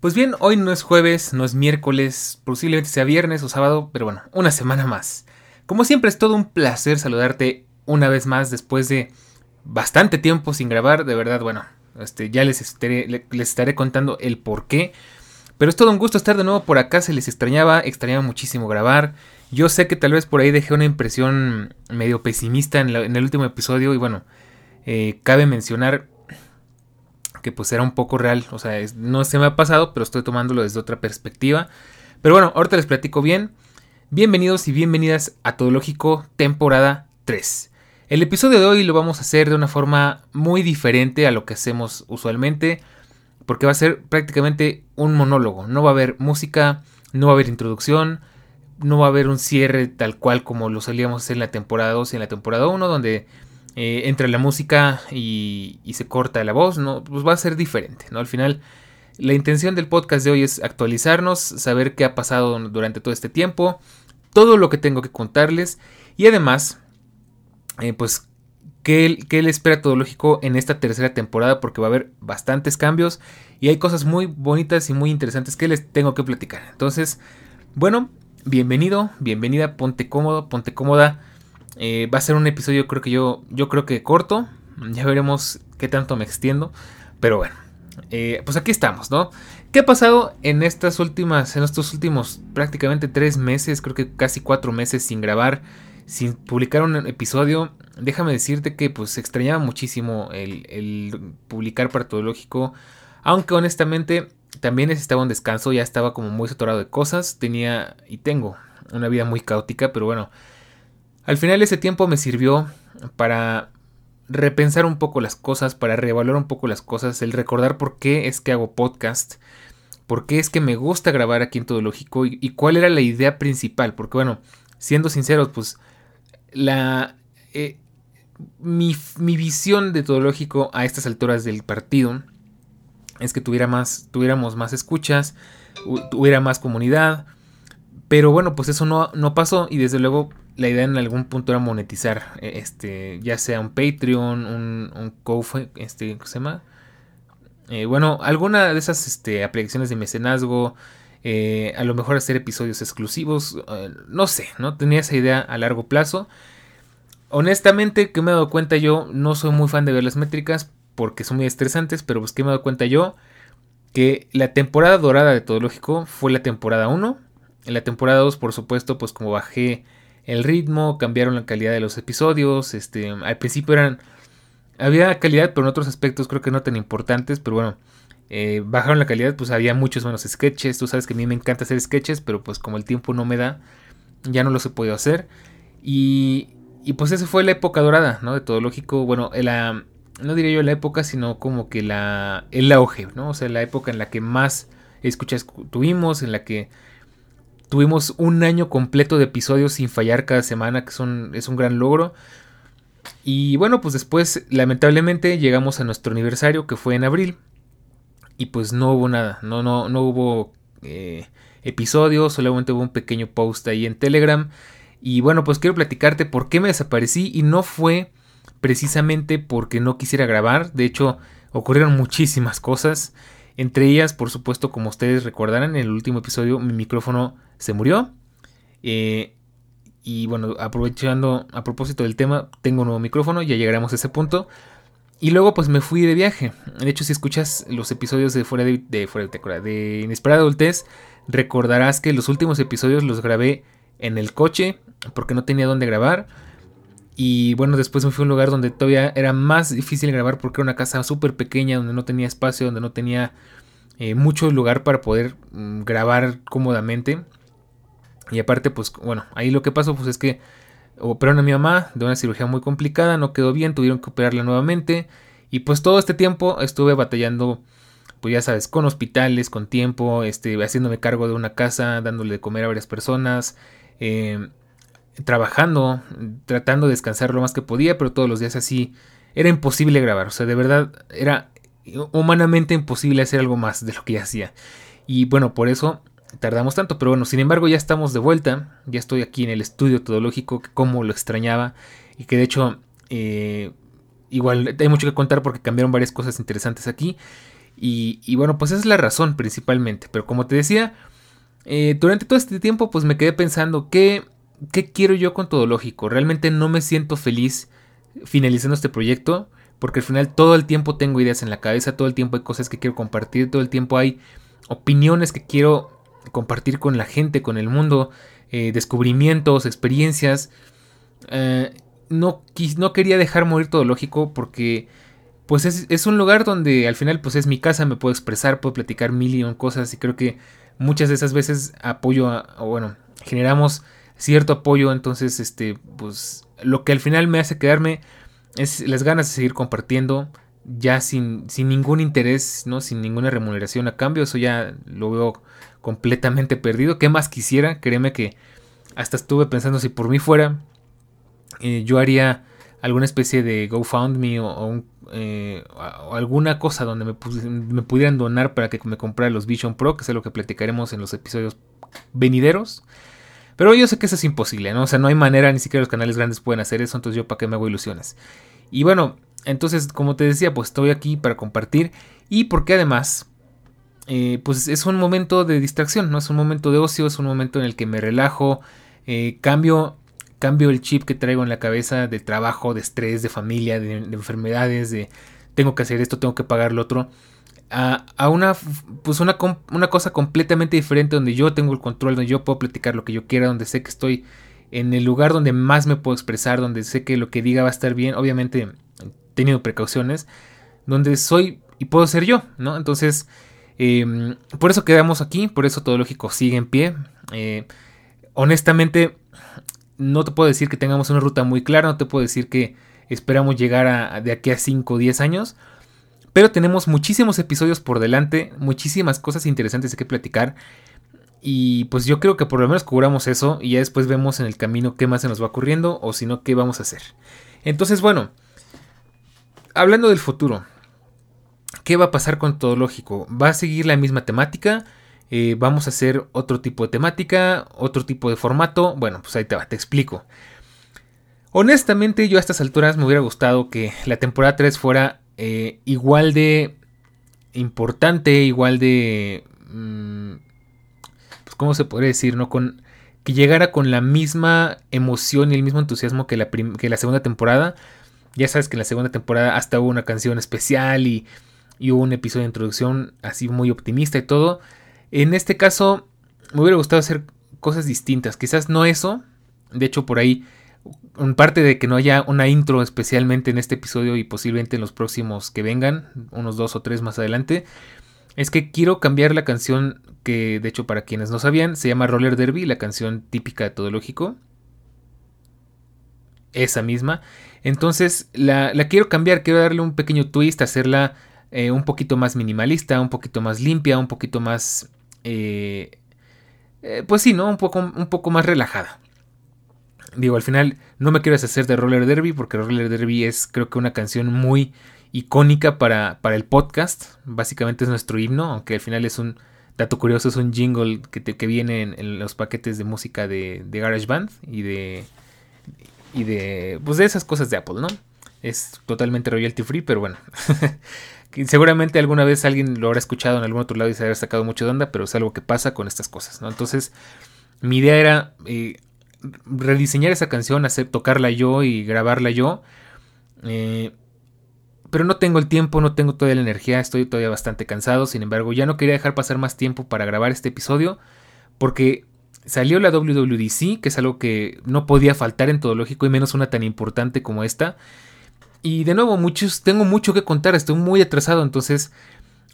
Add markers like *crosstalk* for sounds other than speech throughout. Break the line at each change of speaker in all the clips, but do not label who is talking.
Pues bien, hoy no es jueves, no es miércoles, posiblemente sea viernes o sábado, pero bueno, una semana más. Como siempre es todo un placer saludarte una vez más después de bastante tiempo sin grabar, de verdad, bueno, este, ya les estaré, contando el por qué. Pero es todo un gusto estar de nuevo por acá, se les extrañaba, extrañaba muchísimo grabar. Yo sé que tal vez por ahí dejé una impresión medio pesimista en, el último episodio y bueno, eh, cabe mencionar que pues era un poco real, o sea, no se me ha pasado, pero estoy tomándolo desde otra perspectiva. Pero bueno, ahorita les platico bien. Bienvenidos y bienvenidas a Todo Lógico, temporada 3. El episodio de hoy lo vamos a hacer de una forma muy diferente a lo que hacemos usualmente, porque va a ser prácticamente un monólogo. No va a haber música, no va a haber introducción, no va a haber un cierre tal cual como lo solíamos hacer en la temporada 2 y en la temporada 1, donde eh, entra la música y, se corta la voz, ¿no? Pues va a ser diferente, ¿no? Al final, la intención del podcast de hoy es actualizarnos, saber qué ha pasado durante todo este tiempo, todo lo que tengo que contarles y además, eh, pues, qué, qué le espera todo lógico en esta tercera temporada, porque va a haber bastantes cambios y hay cosas muy bonitas y muy interesantes que les tengo que platicar. Entonces, bueno, bienvenido, bienvenida, ponte cómodo, ponte cómoda eh, va a ser un episodio creo que yo, yo creo que corto. Ya veremos qué tanto me extiendo. Pero bueno, eh, pues aquí estamos, ¿no? ¿Qué ha pasado en estas últimas, en estos últimos prácticamente tres meses, creo que casi cuatro meses sin grabar, sin publicar un episodio? Déjame decirte que pues extrañaba muchísimo el, el publicar partológico, aunque honestamente también necesitaba un descanso, ya estaba como muy saturado de cosas, tenía y tengo una vida muy caótica, pero bueno, al final ese tiempo me sirvió para repensar un poco las cosas, para reevaluar un poco las cosas, el recordar por qué es que hago podcast, por qué es que me gusta grabar aquí en Todo Lógico y, cuál era la idea principal. Porque bueno, siendo sinceros, pues la... Eh, mi, mi, visión de Todo Lógico a estas alturas del partido es que tuviera más, tuviéramos más escuchas, tuviera más comunidad. Pero bueno, pues eso no, no pasó y desde luego la idea en algún punto era monetizar, eh, este, ya sea un Patreon, un, un este, ¿cómo se llama? Eh, bueno, alguna de esas este, aplicaciones de mecenazgo, eh, a lo mejor hacer episodios exclusivos, no sé, no tenía esa idea a largo plazo. Honestamente, que me he dado cuenta yo, no soy muy fan de ver las métricas porque son muy estresantes, pero pues que me he dado cuenta yo que la temporada dorada de Todo Lógico fue la temporada 1. En la temporada 2, por supuesto, pues como bajé el ritmo, cambiaron la calidad de los episodios, este, al principio eran, había calidad, pero en otros aspectos creo que no tan importantes, pero bueno, eh, bajaron la calidad, pues había muchos menos sketches, tú sabes que a mí me encanta hacer sketches, pero pues como el tiempo no me da, ya no los he podido hacer, y, y pues esa fue la época dorada, ¿no? De todo lógico, bueno, la, no diría yo la época, sino como que la, el auge, ¿no? O sea, la época en la que más escuchas tuvimos, en la que Tuvimos un año completo de episodios sin fallar cada semana, que son, es un gran logro. Y bueno, pues después lamentablemente llegamos a nuestro aniversario, que fue en abril. Y pues no hubo nada, no, no, no hubo eh, episodios, solamente hubo un pequeño post ahí en Telegram. Y bueno, pues quiero platicarte por qué me desaparecí y no fue precisamente porque no quisiera grabar. De hecho, ocurrieron muchísimas cosas. Entre ellas, por supuesto, como ustedes recordarán, en el último episodio mi micrófono se murió. Eh, y bueno, aprovechando a propósito del tema, tengo un nuevo micrófono, ya llegaremos a ese punto. Y luego pues me fui de viaje. De hecho, si escuchas los episodios de Fuera de, de, fuera de, de Inesperada Adultez, recordarás que los últimos episodios los grabé en el coche porque no tenía dónde grabar. Y bueno, después me fui a un lugar donde todavía era más difícil grabar porque era una casa súper pequeña, donde no tenía espacio, donde no tenía eh, mucho lugar para poder mm, grabar cómodamente. Y aparte, pues bueno, ahí lo que pasó pues es que operaron a mi mamá de una cirugía muy complicada, no quedó bien, tuvieron que operarla nuevamente. Y pues todo este tiempo estuve batallando, pues ya sabes, con hospitales, con tiempo, este, haciéndome cargo de una casa, dándole de comer a varias personas, em, trabajando, tratando de descansar lo más que podía, pero todos los días así era imposible grabar. O sea, de verdad era humanamente imposible hacer algo más de lo que ya hacía. Y bueno, por eso tardamos tanto, pero bueno, sin embargo ya estamos de vuelta, ya estoy aquí en el estudio todológico, que como lo extrañaba y que de hecho eh, igual hay mucho que contar porque cambiaron varias cosas interesantes aquí. Y, bueno, pues esa es la razón principalmente. Pero como te decía, eh, durante todo este tiempo pues me quedé pensando, ¿qué, ¿qué quiero yo con todo lógico? Realmente no me siento feliz finalizando este proyecto. Porque al final todo el tiempo tengo ideas en la cabeza, todo el tiempo hay cosas que quiero compartir, todo el tiempo hay opiniones que quiero compartir con la gente, con el mundo, eh, descubrimientos, experiencias. Eh, no, no, quería dejar morir todo lógico porque pues es, un lugar donde al final pues es mi casa, me puedo expresar, puedo platicar mil y un cosas y creo que muchas de esas veces apoyo, a, o bueno, generamos cierto apoyo, entonces este pues lo que al final me hace quedarme es las ganas de seguir compartiendo, ya sin, sin ningún interés, ¿no? Sin ninguna remuneración a cambio. Eso ya lo veo completamente perdido. ¿Qué más quisiera? Créeme que hasta estuve pensando si por mí fuera, eh, yo haría alguna especie de GoFundMe o, eh, o, alguna cosa donde me, me, pudieran donar para que me comprara los Vision Pro, que es lo que platicaremos en los episodios venideros. Pero yo sé que eso es imposible, ¿no? O sea, no hay manera, ni siquiera los canales grandes pueden hacer eso, entonces yo para qué me hago ilusiones. Y bueno, entonces, como te decía, pues estoy aquí para compartir y porque además, eh, pues es un momento de distracción, ¿no? Es un momento de ocio, es un momento en el que me relajo, eh, cambio, cambio el chip que traigo en la cabeza de trabajo, de estrés, de familia, de, enfermedades, de tengo que hacer esto, tengo que pagar lo otro. A, una, pues una, una, cosa completamente diferente donde yo tengo el control, donde yo puedo platicar lo que yo quiera, donde sé que estoy en el lugar donde más me puedo expresar, donde sé que lo que diga va a estar bien, obviamente teniendo precauciones, donde soy y puedo ser yo, ¿no? Entonces, em, por eso quedamos aquí, por eso todo lógico sigue en pie. Eh, honestamente, no te puedo decir que tengamos una ruta muy clara, no te puedo decir que esperamos llegar a, de aquí a 5 o 10 años, pero tenemos muchísimos episodios por delante, muchísimas cosas interesantes que platicar. Y pues yo creo que por lo menos cubramos eso y ya después vemos en el camino qué más se nos va ocurriendo o si no, qué vamos a hacer. Entonces, bueno, hablando del futuro, ¿qué va a pasar con todo lógico? ¿Va a seguir la misma temática? Eh, ¿Vamos a hacer otro tipo de temática? ¿Otro tipo de formato? Bueno, pues ahí te va, te explico. Honestamente, yo a estas alturas me hubiera gustado que la temporada 3 fuera eh, igual de importante, igual de... Mm, ¿cómo se podría decir? ¿No? Con, que llegara con la misma emoción y el mismo entusiasmo que la, que la segunda temporada. Ya sabes que en la segunda temporada hasta hubo una canción especial y, hubo un episodio de introducción así muy optimista y todo. En este caso me hubiera gustado hacer cosas distintas. Quizás no eso. De hecho por ahí, en parte de que no haya una intro especialmente en este episodio y posiblemente en los próximos que vengan, unos dos o tres más adelante es que quiero cambiar la canción que, de hecho, para quienes no sabían, se llama Roller Derby, la canción típica de todo lógico. Esa misma. Entonces, la, quiero cambiar, quiero darle un pequeño twist, hacerla eh, un poquito más minimalista, un poquito más limpia, un poquito más... Eh, eh, pues sí, ¿no? Un poco, un poco más relajada. Digo, al final no me quiero deshacer de Roller Derby porque Roller Derby es creo que una canción muy icónica para, para el podcast. Básicamente es nuestro himno, aunque al final es un dato curioso, es un jingle que, que viene en, los paquetes de música de, de GarageBand y de, y de, pues de esas cosas de Apple, ¿no? Es totalmente royalty free, pero bueno. *laughs* Seguramente alguna vez alguien lo habrá escuchado en algún otro lado y se habrá sacado mucho de onda, pero es algo que pasa con estas cosas, ¿no? Entonces, mi idea era eh, rediseñar esa canción, hacer tocarla yo y grabarla yo. Eh, pero no tengo el tiempo, no tengo todavía la energía, estoy todavía bastante cansado, sin embargo ya no quería dejar pasar más tiempo para grabar este episodio porque salió la WWDC, que es algo que no podía faltar en todo lógico y menos una tan importante como esta. Y de nuevo, muchos, tengo mucho que contar, estoy muy atrasado, entonces,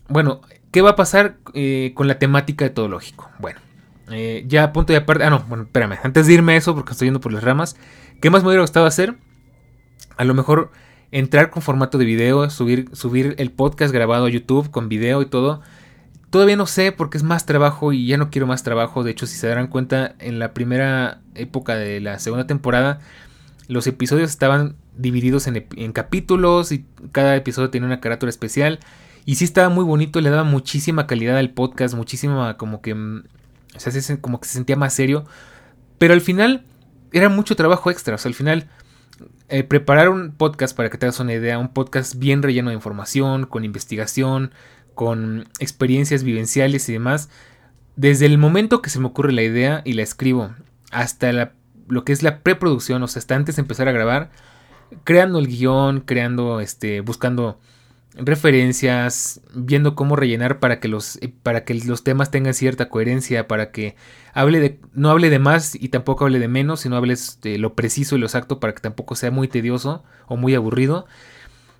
bueno, ¿qué va a pasar eh, con la temática de todo lógico? Bueno, eh, ya a punto de aparte, ah no, bueno, espérame, antes de irme a eso porque estoy yendo por las ramas, ¿qué más me hubiera gustado hacer? A lo mejor entrar con formato de video, subir, subir el podcast grabado a YouTube con video y todo. Todavía no sé porque es más trabajo y ya no quiero más trabajo. De hecho, si se darán cuenta, en la primera época de la segunda temporada, los episodios estaban divididos en, capítulos y cada episodio tenía una carátula especial. Y sí estaba muy bonito, le daba muchísima calidad al podcast, muchísima como que... O sea, como que se sentía más serio. Pero al final era mucho trabajo extra. O sea, al final eh, preparar un podcast para que te hagas una idea, un podcast bien relleno de información, con investigación, con experiencias vivenciales y demás. Desde el momento que se me ocurre la idea y la escribo hasta lo que es la preproducción, o sea, hasta antes de empezar a grabar, creando el guion, creando, este, buscando referencias, viendo cómo rellenar para que los eh, para que los temas tengan cierta coherencia, para que hable no hable de más y tampoco hable de menos, sino hables de lo preciso y lo exacto para que tampoco sea muy tedioso o muy aburrido.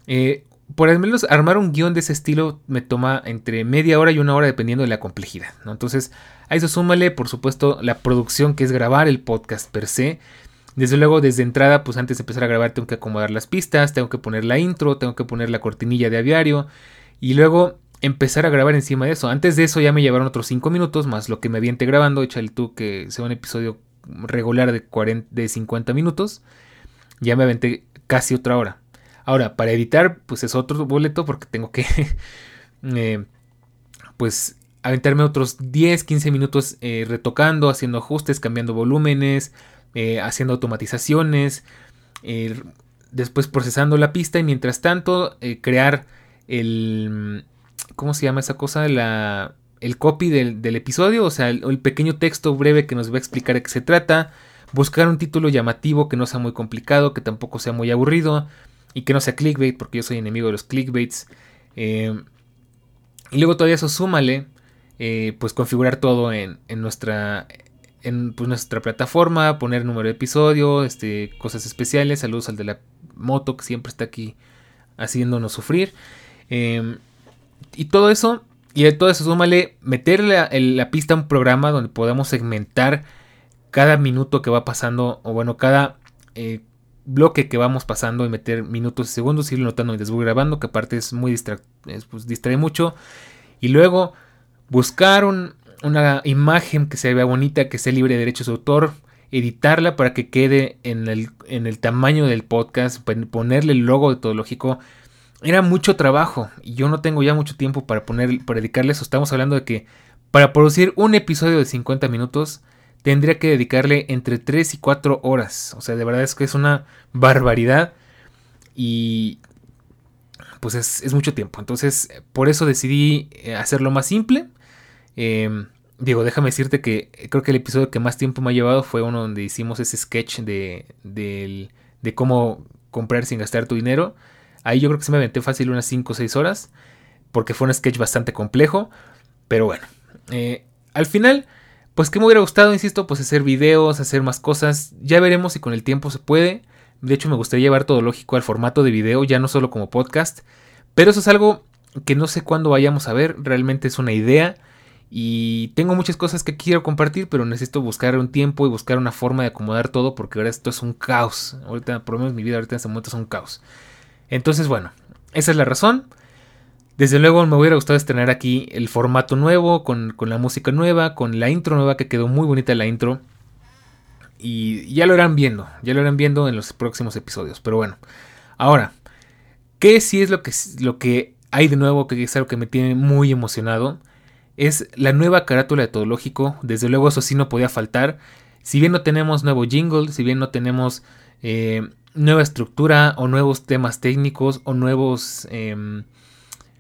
Eh, por al menos armar un guion de ese estilo me toma entre media hora y una hora dependiendo de la complejidad. ¿no? Entonces, a eso súmale, por supuesto, la producción que es grabar el podcast per se. Desde luego, desde entrada, pues antes de empezar a grabar tengo que acomodar las pistas, tengo que poner la intro, tengo que poner la cortinilla de aviario y luego empezar a grabar encima de eso. Antes de eso ya me llevaron otros 5 minutos más lo que me aviente grabando, échale tú que sea un episodio regular de, 40, de 50 minutos. Ya me aventé casi otra hora. Ahora, para editar, pues es otro boleto porque tengo que, *laughs* eh, pues, aventarme otros 10, 15 minutos eh, retocando, haciendo ajustes, cambiando volúmenes, eh, haciendo automatizaciones, eh, después procesando la pista y mientras tanto eh, crear el... ¿Cómo se llama esa cosa? La, el copy del, episodio, o sea, el, pequeño texto breve que nos va a explicar de qué se trata, buscar un título llamativo que no sea muy complicado, que tampoco sea muy aburrido y que no sea clickbait, porque yo soy enemigo de los clickbaits. y luego todavía eso súmale, pues configurar todo en, en nuestra en pues, nuestra plataforma, poner número de episodio, este, cosas especiales, saludos al de la moto que siempre está aquí haciéndonos sufrir. Em, y todo eso, y a todo eso súmale meterle la, la, pista a un programa donde podamos segmentar cada minuto que va pasando, o bueno, cada eh, bloque que vamos pasando y meter minutos y segundos, irlo notando mientras voy grabando, que aparte es muy distra pues, distrae mucho. Y luego buscar un, una imagen que se vea bonita, que sea libre de derechos de autor, editarla para que quede en el, en el tamaño del podcast, ponerle el logo de todo lógico. Era mucho trabajo y yo no tengo ya mucho tiempo para poner para dedicarle eso. Estamos hablando de que para producir un episodio de 50 minutos tendría que dedicarle entre 3 y 4 horas. O sea, de verdad es que es una barbaridad y pues es, es mucho tiempo. Entonces, por eso decidí eh, hacerlo más simple. Eh, Digo, déjame decirte que creo que el episodio que más tiempo me ha llevado fue uno donde hicimos ese sketch de, de, cómo comprar sin gastar tu dinero. Ahí yo creo que se me aventé fácil unas 5 o 6 horas, porque fue un sketch bastante complejo. Pero bueno, eh, al final, pues que me hubiera gustado, insisto, pues hacer videos, hacer más cosas. Ya veremos si con el tiempo se puede. De hecho, me gustaría llevar todo lógico al formato de video, ya no solo como podcast. Pero eso es algo que no sé cuándo vayamos a ver, realmente es una idea. Y tengo muchas cosas que quiero compartir, pero necesito buscar un tiempo y buscar una forma de acomodar todo porque ahora esto es un caos. Ahorita, por lo menos mi vida ahorita en este momento es un caos. Entonces, bueno, esa es la razón. Desde luego me hubiera gustado estrenar aquí el formato nuevo, con, la música nueva, con la intro nueva, que quedó muy bonita la intro. Y ya lo irán viendo, ya lo irán viendo en los próximos episodios. Pero bueno, ahora, ¿qué sí es lo que, lo que hay de nuevo? Que es algo que me tiene muy emocionado es la nueva carátula de Todo Lógico. Desde luego eso sí no podía faltar. Si bien no tenemos nuevo jingle, si bien no tenemos eh, nueva estructura o nuevos temas técnicos o nuevos... Em,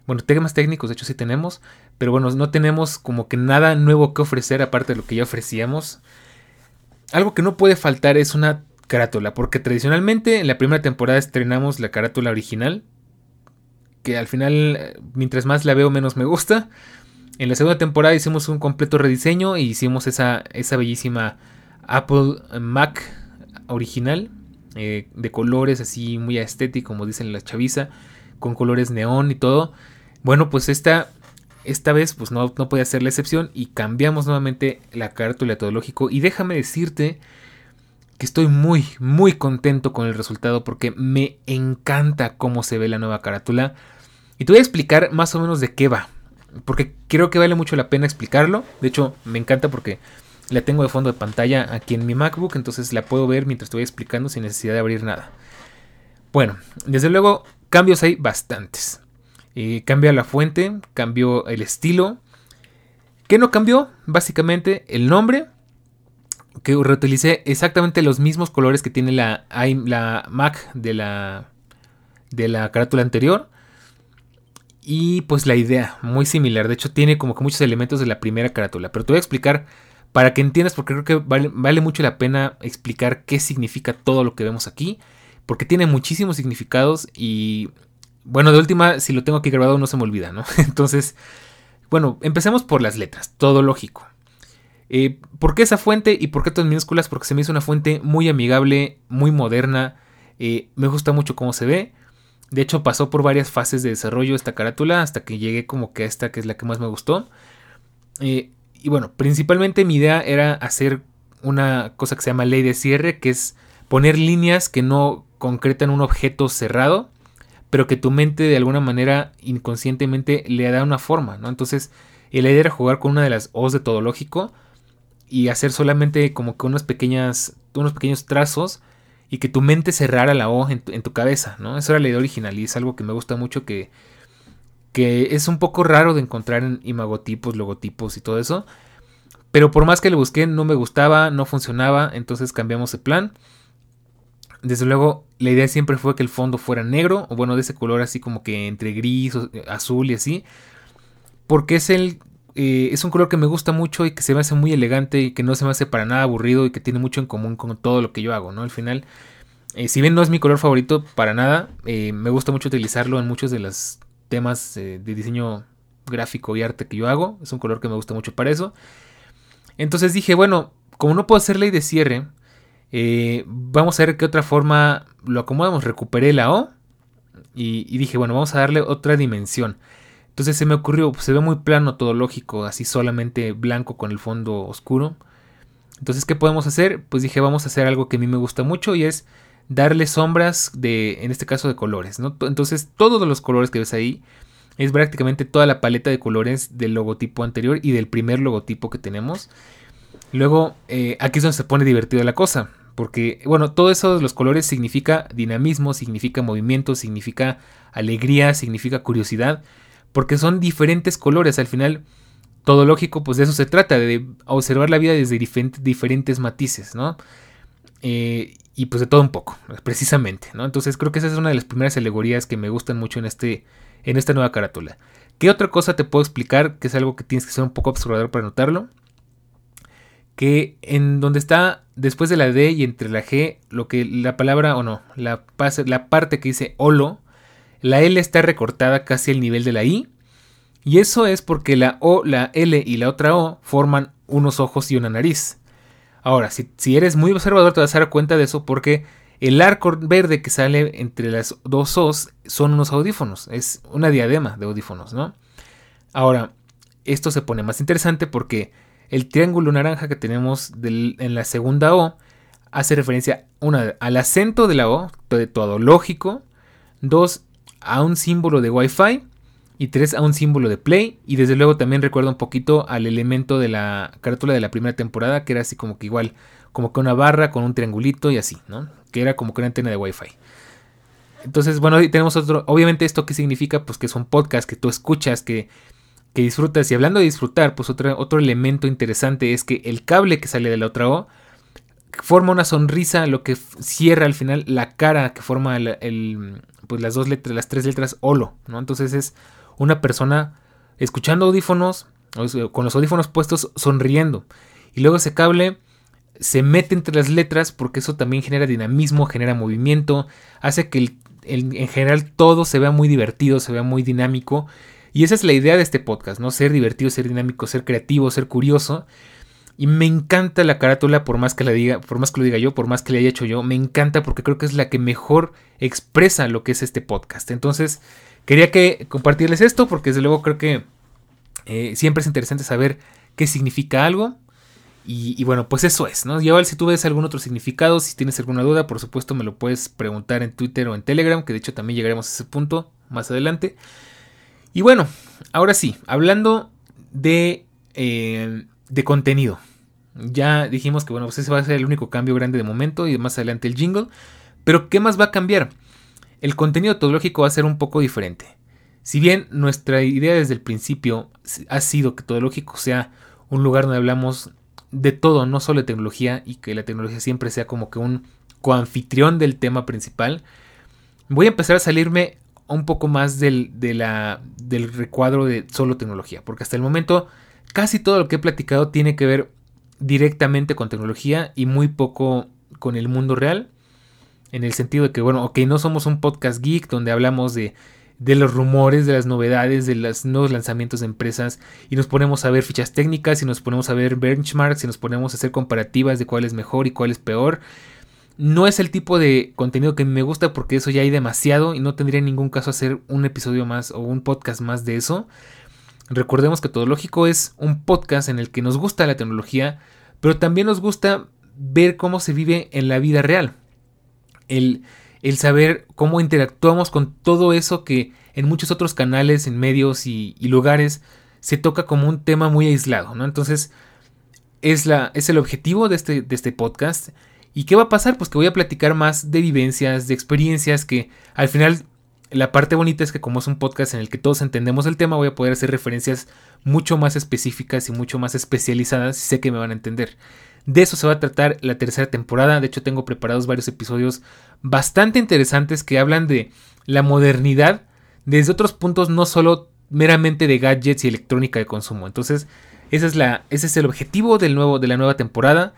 bueno, temas técnicos de hecho sí tenemos, pero bueno, no tenemos como que nada nuevo que ofrecer aparte de lo que ya ofrecíamos. Algo que no puede faltar es una carátula, porque tradicionalmente en la primera temporada estrenamos la carátula original, que al final, mientras más la veo, menos me gusta. En la segunda temporada hicimos un completo rediseño y hicimos esa, esa bellísima Apple Mac original eh, de colores así muy estético como dicen la chaviza con colores neón y todo. Bueno pues esta esta vez pues no, no puede ser la excepción y cambiamos nuevamente la carátula teológico y déjame decirte que estoy muy muy contento con el resultado porque me encanta cómo se ve la nueva carátula. Y te voy a explicar más o menos de qué va porque creo que vale mucho la pena explicarlo. De hecho, me encanta porque la tengo de fondo de pantalla aquí en mi MacBook, entonces la puedo ver mientras estoy explicando sin necesidad de abrir nada. Bueno, desde luego, cambios hay bastantes. Eh, cambia la fuente, cambió el estilo. ¿Qué no cambió? Básicamente el nombre, que reutilicé exactamente los mismos colores que tiene la, la Mac de la, de la carátula anterior. Y pues la idea, muy similar. De hecho, tiene como que muchos elementos de la primera carátula. Pero te voy a explicar para que entiendas, porque creo que vale, mucho la pena explicar qué significa todo lo que vemos aquí. Porque tiene muchísimos significados y bueno, de última, si lo tengo aquí grabado no se me olvida, ¿no? *laughs* Entonces, bueno, empecemos por las letras, todo lógico. Eh, ¿Por qué esa fuente y por qué todas minúsculas? Porque se me hizo una fuente muy amigable, muy moderna. Eh, me gusta mucho cómo se ve. De hecho, pasó por varias fases de desarrollo esta carátula hasta que llegué como que a esta que es la que más me gustó. Eh, y bueno, principalmente mi idea era hacer una cosa que se llama ley de cierre, que es poner líneas que no concretan un objeto cerrado, pero que tu mente de alguna manera inconscientemente le da una forma, ¿no? Entonces, la idea era jugar con una de las O's de todo lógico y hacer solamente como que unas pequeñas, unos pequeños trazos y que tu mente cerrara la O en tu, cabeza, ¿no? Esa era la idea original y es algo que me gusta mucho que, que es un poco raro de encontrar en imagotipos, logotipos y todo eso. Pero por más que le busqué, no me gustaba, no funcionaba, entonces cambiamos de plan. Desde luego, la idea siempre fue que el fondo fuera negro, o bueno, de ese color así como que entre gris, azul y así. Porque es el eh, es un color que me gusta mucho y que se me hace muy elegante y que no se me hace para nada aburrido y que tiene mucho en común con todo lo que yo hago, ¿no? Al final, eh, si bien no es mi color favorito para nada, eh, me gusta mucho utilizarlo en muchos de los temas de diseño gráfico y arte que yo hago. Es un color que me gusta mucho para eso. Entonces dije, bueno, como no puedo hacer ley de cierre, vamos a ver qué otra forma lo acomodamos. Recuperé la O y dije, bueno, vamos a darle otra dimensión. Entonces se me ocurrió, se ve muy plano todo lógico, así solamente blanco con el fondo oscuro. Entonces, ¿qué podemos hacer? Pues dije, vamos a hacer algo que a mí me gusta mucho y es darle sombras de, en este caso, de colores. ¿no? Entonces, todos los colores que ves ahí es prácticamente toda la paleta de colores del logotipo anterior y del primer logotipo que tenemos. Luego, eh, aquí es donde se pone divertido la cosa. Porque, bueno, todo eso de los colores significa dinamismo, significa movimiento, significa alegría, significa curiosidad porque son diferentes colores. Al final, todo lógico, pues de eso se trata, de observar la vida desde diferentes, matices, ¿no? Eh, y pues de todo un poco, precisamente, ¿no? Entonces creo que esa es una de las primeras alegorías que me gustan mucho en, este, en esta nueva carátula. ¿Qué otra cosa te puedo explicar? Que es algo que tienes que ser un poco observador para notarlo. Que en donde está después de la D y entre la G, lo que la palabra o no, la, la parte que dice holo, la L está recortada casi al nivel de la I. Y eso es porque la O, la L y la otra O forman unos ojos y una nariz. Ahora, si, eres muy observador te vas a dar cuenta de eso porque el arco verde que sale entre las dos O's son unos audífonos. Es una diadema de audífonos, ¿no? Ahora, esto se pone más interesante porque el triángulo naranja que tenemos en la segunda O hace referencia, una, al acento de la O, todo lógico. Dos, a un símbolo de Wi-Fi y tres a un símbolo de Play. Y desde luego también recuerda un poquito al elemento de la carátula de la primera temporada, que era así como que igual, como que una barra con un triangulito y así, ¿no? Que era como que una antena de Wi-Fi. Entonces, bueno, tenemos otro. Obviamente, ¿esto qué significa? Pues que son podcasts que tú escuchas, que, que disfrutas. Y hablando de disfrutar, pues otro, otro elemento interesante es que el cable que sale de la otra O forma una sonrisa, lo que cierra al final la cara que forma el, pues las dos letras, las tres letras holo, ¿no? Entonces es una persona escuchando audífonos, con los audífonos puestos, sonriendo. Y luego ese cable se mete entre las letras porque eso también genera dinamismo, genera movimiento, hace que en general todo se vea muy divertido, se vea muy dinámico. Y esa es la idea de este podcast, ¿no? Ser divertido, ser dinámico, ser creativo, ser curioso. Y me encanta la carátula, por más que la diga, por más que lo diga yo, por más que le haya hecho yo, me encanta porque creo que es la que mejor expresa lo que es este podcast. Entonces, quería que compartirles esto, porque desde luego creo que eh, siempre es interesante saber qué significa algo. Y, bueno, pues eso es, ¿no? Y si tú ves algún otro significado, si tienes alguna duda, por supuesto me lo puedes preguntar en Twitter o en Telegram, que de hecho también llegaremos a ese punto más adelante. Y bueno, ahora sí, hablando de eh, de contenido. Ya dijimos que bueno, pues ese va a ser el único cambio grande de momento y más adelante el jingle. Pero ¿qué más va a cambiar? El contenido todológico va a ser un poco diferente. Si bien nuestra idea desde el principio ha sido que Todológico sea un lugar donde hablamos de todo, no solo de tecnología, y que la tecnología siempre sea como que un coanfitrión del tema principal, voy a empezar a salirme un poco más del, del recuadro de solo tecnología, porque hasta el momento casi todo lo que he platicado tiene que ver directamente con tecnología y muy poco con el mundo real, en el sentido de que, bueno, ok, no somos un podcast geek donde hablamos de, de los rumores, de las novedades, de los nuevos lanzamientos de empresas y nos ponemos a ver fichas técnicas y nos ponemos a ver benchmarks y nos ponemos a hacer comparativas de cuál es mejor y cuál es peor. No es el tipo de contenido que me gusta porque eso ya hay demasiado y no tendría ningún caso hacer un episodio más o un podcast más de eso. Recordemos que Todo Lógico es un podcast en el que nos gusta la tecnología, pero también nos gusta ver cómo se vive en la vida real. El, el saber cómo interactuamos con todo eso que en muchos otros canales, en medios y, lugares se toca como un tema muy aislado, ¿no? Entonces, es, la, es el objetivo de este, de este podcast ¿Y qué va a pasar? Pues que voy a platicar más de vivencias, de experiencias, que al final la parte bonita es que como es un podcast en el que todos entendemos el tema, voy a poder hacer referencias mucho más específicas y mucho más especializadas sé que me van a entender. De eso se va a tratar la tercera temporada. De hecho, tengo preparados varios episodios bastante interesantes que hablan de la modernidad desde otros puntos, no solo meramente de gadgets y electrónica de consumo. Entonces, esa es la, ese es el objetivo del nuevo, de la nueva temporada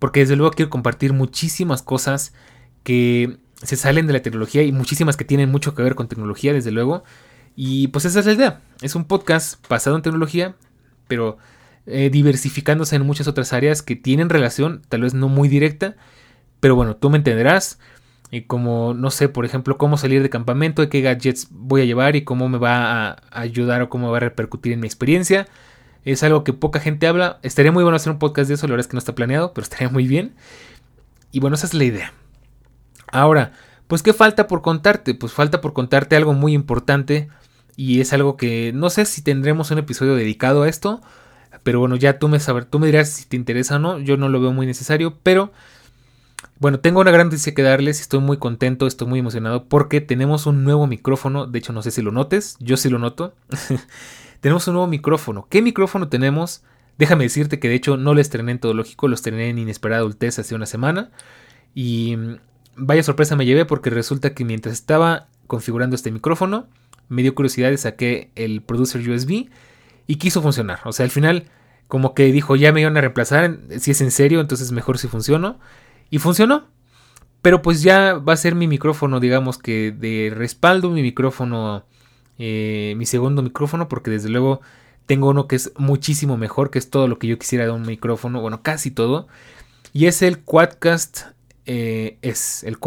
porque desde luego quiero compartir muchísimas cosas que se salen de la tecnología y muchísimas que tienen mucho que ver con tecnología, desde luego. Y pues esa es la idea. Es un podcast basado en tecnología, pero eh, diversificándose en muchas otras áreas que tienen relación, tal vez no muy directa, pero bueno, tú me entenderás. Y como, no sé, por ejemplo, cómo salir de campamento, qué gadgets voy a llevar y cómo me va a ayudar o cómo va a repercutir en mi experiencia. Es algo que poca gente habla. Estaría muy bueno hacer un podcast de eso. La verdad es que no está planeado, pero estaría muy bien. Y bueno, esa es la idea. Ahora, pues ¿qué falta por contarte? Pues falta por contarte algo muy importante. Y es algo que no sé si tendremos un episodio dedicado a esto. Pero bueno, ya tú me, saber, tú me dirás si te interesa o no. Yo no lo veo muy necesario. Pero bueno, tengo una gran noticia que darles. Estoy muy contento, estoy muy emocionado. Porque tenemos un nuevo micrófono. De hecho, no sé si lo notes. Yo sí lo noto. *laughs* Tenemos un nuevo micrófono. ¿Qué micrófono tenemos? Déjame decirte que de hecho no lo estrené en Todo Lógico, lo estrené en Inesperada Adultez hace una semana. Y vaya sorpresa me llevé porque resulta que mientras estaba configurando este micrófono, me dio curiosidad y saqué el producer USB y quiso funcionar. O sea, al final como que dijo, ya me iban a reemplazar, si es en serio, entonces mejor si funcionó. Y funcionó. Pero pues ya va a ser mi micrófono, digamos que de respaldo, mi micrófono eh, mi segundo micrófono porque desde luego tengo uno que es muchísimo mejor, que es todo lo que yo quisiera de un micrófono, bueno, casi todo. Y es el Quadcast eh, S, el,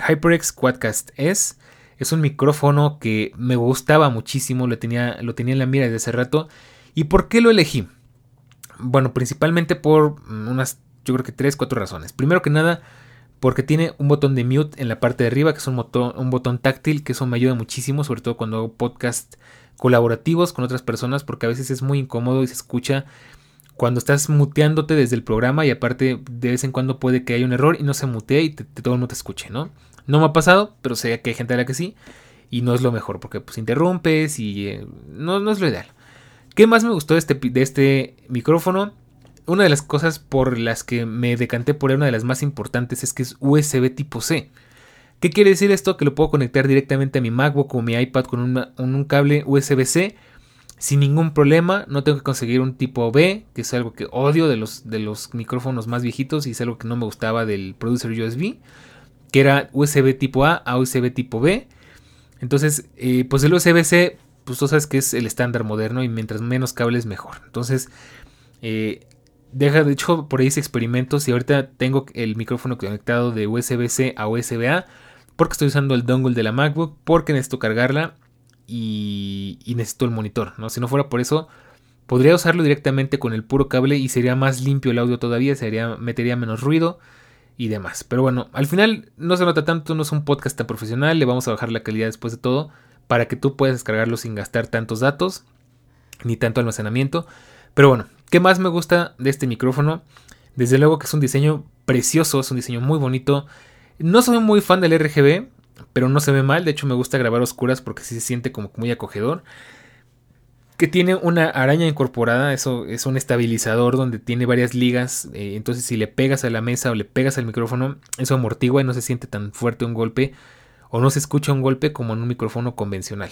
HyperX Quadcast S. Es un micrófono que me gustaba muchísimo, lo tenía, lo tenía en la mira desde hace rato. ¿Y por qué lo elegí? Bueno, principalmente por unas, yo creo que tres, cuatro razones. Primero que nada, porque tiene un botón de mute en la parte de arriba, que es un botón, un botón táctil, que eso me ayuda muchísimo, sobre todo cuando hago podcast colaborativos con otras personas, porque a veces es muy incómodo y se escucha cuando estás muteándote desde el programa y aparte de vez en cuando puede que haya un error y no se mutee y todo el mundo te escuche, ¿no? No me ha pasado, pero sé que hay gente a la que sí y no es lo mejor porque pues interrumpes y eh, no, no, es lo ideal. ¿Qué más me gustó este, de este micrófono? una de las cosas por las que me decanté por él, una de las más importantes, es que es USB tipo C. ¿Qué quiere decir esto? Que lo puedo conectar directamente a mi MacBook o mi iPad con, un cable USB-C sin ningún problema. No tengo que conseguir un tipo B, que es algo que odio de los, de los micrófonos más viejitos y es algo que no me gustaba del producer USB, que era USB tipo A a USB tipo B. Entonces, eh, pues el USB-C, pues tú sabes que es el estándar moderno y mientras menos cables mejor. Entonces, eh, Deja, de hecho, por ahí hice experimentos y ahorita tengo el micrófono conectado de USB-C a USB-A porque estoy usando el dongle de la MacBook, porque necesito cargarla y, necesito el monitor, ¿no? Si no fuera por eso, podría usarlo directamente con el puro cable y sería más limpio el audio todavía, sería, metería menos ruido y demás. Pero bueno, al final no se nota tanto, no es un podcast tan profesional, le vamos a bajar la calidad después de todo para que tú puedas descargarlo sin gastar tantos datos ni tanto almacenamiento. Pero bueno, ¿qué más me gusta de este micrófono? Desde luego que es un diseño precioso, es un diseño muy bonito. No soy muy fan del RGB, pero no se ve mal. De hecho, me gusta grabar oscuras porque sí se siente como muy acogedor. Que tiene una araña incorporada, eso es un estabilizador donde tiene varias ligas. Eh, entonces, si le pegas a la mesa o le pegas al micrófono, eso amortigua y no se siente tan fuerte un golpe. o no se escucha un golpe como en un micrófono convencional.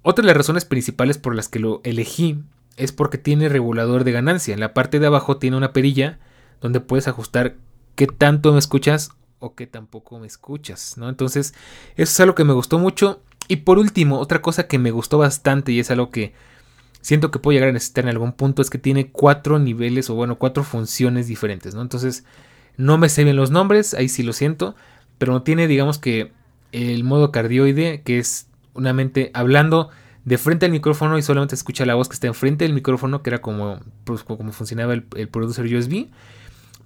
Otra de las razones principales por las que lo elegí es porque tiene regulador de ganancia. En la parte de abajo tiene una perilla donde puedes ajustar qué tanto me escuchas o qué tampoco me escuchas, ¿no? Entonces, eso es algo que me gustó mucho. Y por último, otra cosa que me gustó bastante y es algo que siento que puedo llegar a necesitar en algún punto es que tiene cuatro niveles o bueno, cuatro funciones diferentes, ¿no? Entonces, no me sé bien los nombres, ahí sí lo siento, pero no tiene, digamos que el modo cardioide, que es una mente hablando de frente al micrófono y solamente escucha la voz que está enfrente del micrófono, que era como, pues, como funcionaba el, el producer USB.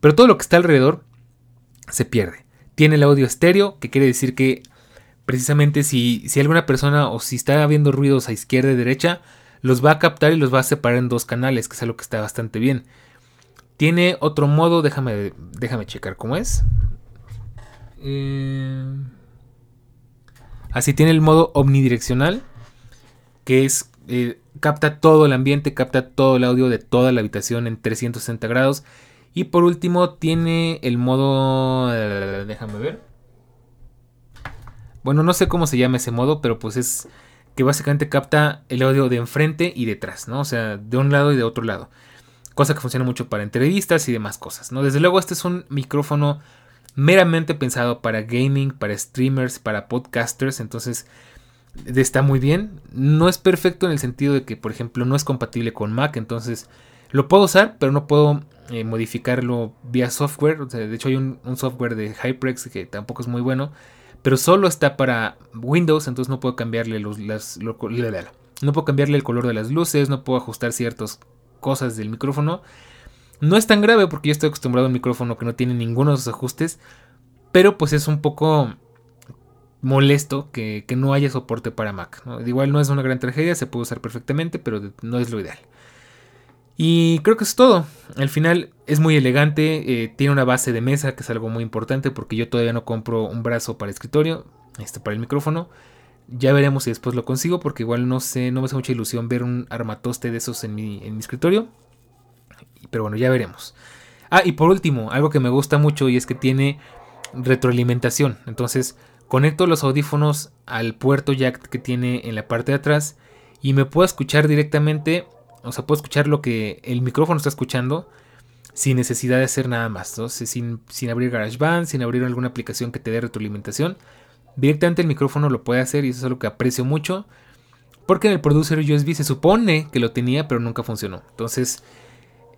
Pero todo lo que está alrededor se pierde. Tiene el audio estéreo, que quiere decir que precisamente si, si alguna persona o si está habiendo ruidos a izquierda y derecha, los va a captar y los va a separar en dos canales, que es algo que está bastante bien. Tiene otro modo, déjame, déjame checar cómo es. Eh, así tiene el modo omnidireccional, que es eh, capta todo el ambiente, capta todo el audio de toda la habitación en 360 grados. Y por último tiene el modo... Déjame ver. Bueno, no sé cómo se llama ese modo, pero pues es que básicamente capta el audio de enfrente y detrás, ¿no? O sea, de un lado y de otro lado. Cosa que funciona mucho para entrevistas y demás cosas, ¿no? Desde luego este es un micrófono meramente pensado para gaming, para streamers, para podcasters, entonces está muy bien. No es perfecto en el sentido de que, por ejemplo, no es compatible con Mac, entonces lo puedo usar, pero no puedo eh, modificarlo vía software. de hecho hay un, un software de HyperX que tampoco es muy bueno pero solo está para Windows, entonces no puedo cambiarle los, las, no puedo cambiarle el color de las luces, no puedo ajustar ciertas cosas del micrófono. No es tan grave porque yo estoy acostumbrado a un micrófono que no tiene ninguno de esos ajustes, pero pues es un poco molesto que, no haya soporte para Mac. Igual no es una gran tragedia, se puede usar perfectamente, pero no es lo ideal. Y creo que es todo. Al final es muy elegante, eh, tiene una base de mesa, que es algo muy importante porque yo todavía no compro un brazo para escritorio, este para el micrófono. Ya veremos si después lo consigo porque igual no sé, no me hace mucha ilusión ver un armatoste de esos en mi, en mi escritorio. Pero bueno, ya veremos. Ah, y por último, algo que me gusta mucho y es que tiene retroalimentación. Entonces, conecto los audífonos al puerto jack que tiene en la parte de atrás y me puedo escuchar directamente o sea, puedo escuchar lo que el micrófono está escuchando sin necesidad de hacer nada más. Sin, sin abrir GarageBand, sin abrir alguna aplicación que te dé retroalimentación. Directamente el micrófono lo puede hacer y eso es algo que aprecio mucho. Porque en el producer USB se supone que lo tenía, pero nunca funcionó. Entonces,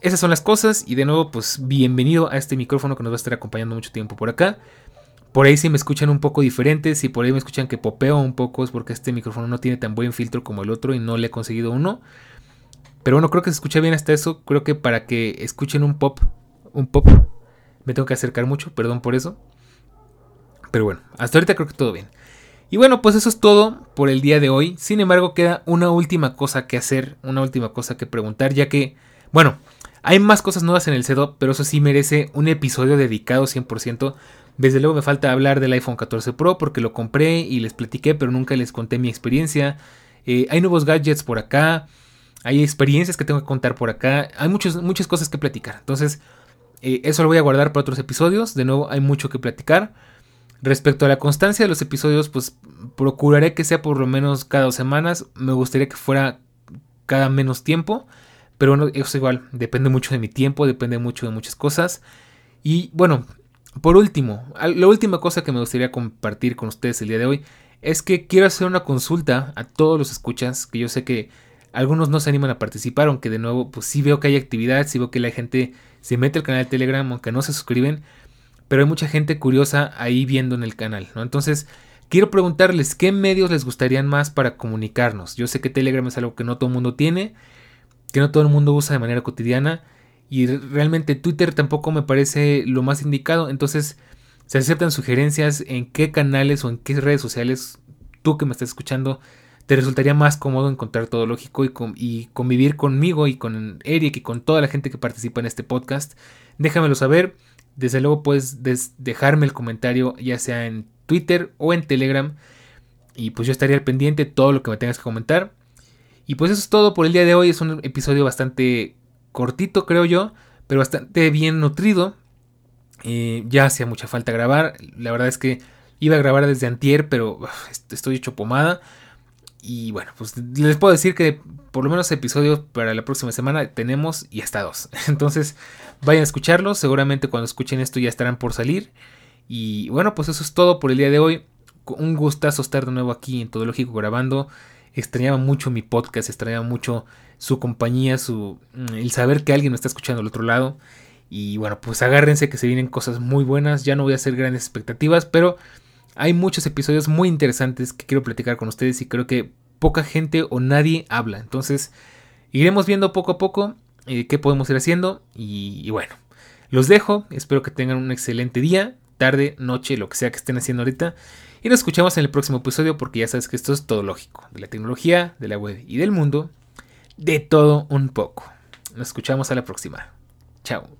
esas son las cosas. Y de nuevo, pues bienvenido a este micrófono que nos va a estar acompañando mucho tiempo por acá. Por ahí si me escuchan un poco diferentes, si por ahí me escuchan que popeo un poco, es porque este micrófono no tiene tan buen filtro como el otro y no le he conseguido uno. Pero bueno, creo que se escucha bien hasta eso. Creo que para que escuchen un pop, un pop, me tengo que acercar mucho, perdón por eso. Pero bueno, hasta ahorita creo que todo bien. Y bueno, pues eso es todo por el día de hoy. Sin embargo, queda una última cosa que hacer, una última cosa que preguntar, ya que, bueno, hay más cosas nuevas en el setup, pero eso sí merece un episodio dedicado 100%. Desde luego me falta hablar del iPhone 14 Pro porque lo compré y les platiqué, pero nunca les conté mi experiencia. Eh, hay nuevos gadgets por acá hay experiencias que tengo que contar por acá, hay muchas muchas cosas que platicar. Entonces, eh, eso lo voy a guardar para otros episodios. De nuevo, hay mucho que platicar. Respecto a la constancia de los episodios, pues procuraré que sea por lo menos cada dos semanas. Me gustaría que fuera cada menos tiempo. Pero bueno, eso igual, depende mucho de mi tiempo, depende mucho de muchas cosas. Y bueno, por último, la última cosa que me gustaría compartir con ustedes el día de hoy es que quiero hacer una consulta a todos los escuchas, que yo sé que algunos no se animan a participar, aunque de nuevo, pues sí veo que hay actividad, sí veo que la gente se mete al canal de Telegram, aunque no se suscriben, pero hay mucha gente curiosa ahí viendo en el canal, ¿no? Entonces, quiero preguntarles qué medios les gustarían más para comunicarnos. Yo sé que Telegram es algo que no todo el mundo tiene, que no todo el mundo usa de manera cotidiana, y realmente Twitter tampoco me parece lo más indicado, entonces se aceptan sugerencias en qué canales o en qué redes sociales tú que me estás escuchando te resultaría más cómodo encontrar todo lógico y, convivir conmigo y con Eric y con toda la gente que participa en este podcast, déjamelo saber. Desde luego puedes dejarme el comentario ya sea en Twitter o en Telegram. Y pues yo estaría al pendiente de todo lo que me tengas que comentar. Y pues eso es todo por el día de hoy. Es un episodio bastante cortito, creo yo. Pero bastante bien nutrido. Eh, ya hacía mucha falta grabar. La verdad es que Iba a grabar desde antier, pero estoy hecho pomada. Y bueno, pues les puedo decir que por lo menos episodios para la próxima semana tenemos y hasta dos. *laughs* Entonces vayan a escucharlos. Seguramente cuando escuchen esto ya estarán por salir. Y bueno, pues eso es todo por el día de hoy. Un gustazo estar de nuevo aquí en Todo Lógico grabando. Extrañaba mucho mi podcast, extrañaba mucho su compañía, su, mm, el saber que alguien me está escuchando al otro lado. Y bueno, pues agárrense que se vienen cosas muy buenas. Ya no voy a hacer grandes expectativas, pero hay muchos episodios muy interesantes que quiero platicar con ustedes y creo que poca gente o nadie habla. Entonces, iremos viendo poco a poco eh, qué podemos ir haciendo. Y, y, bueno, los dejo. Espero que tengan un excelente día, tarde, noche, lo que sea que estén haciendo ahorita. Y nos escuchamos en el próximo episodio porque ya sabes que esto es todo lógico. De la tecnología, de la web y del mundo. De todo un poco. Nos escuchamos a la próxima. Chao.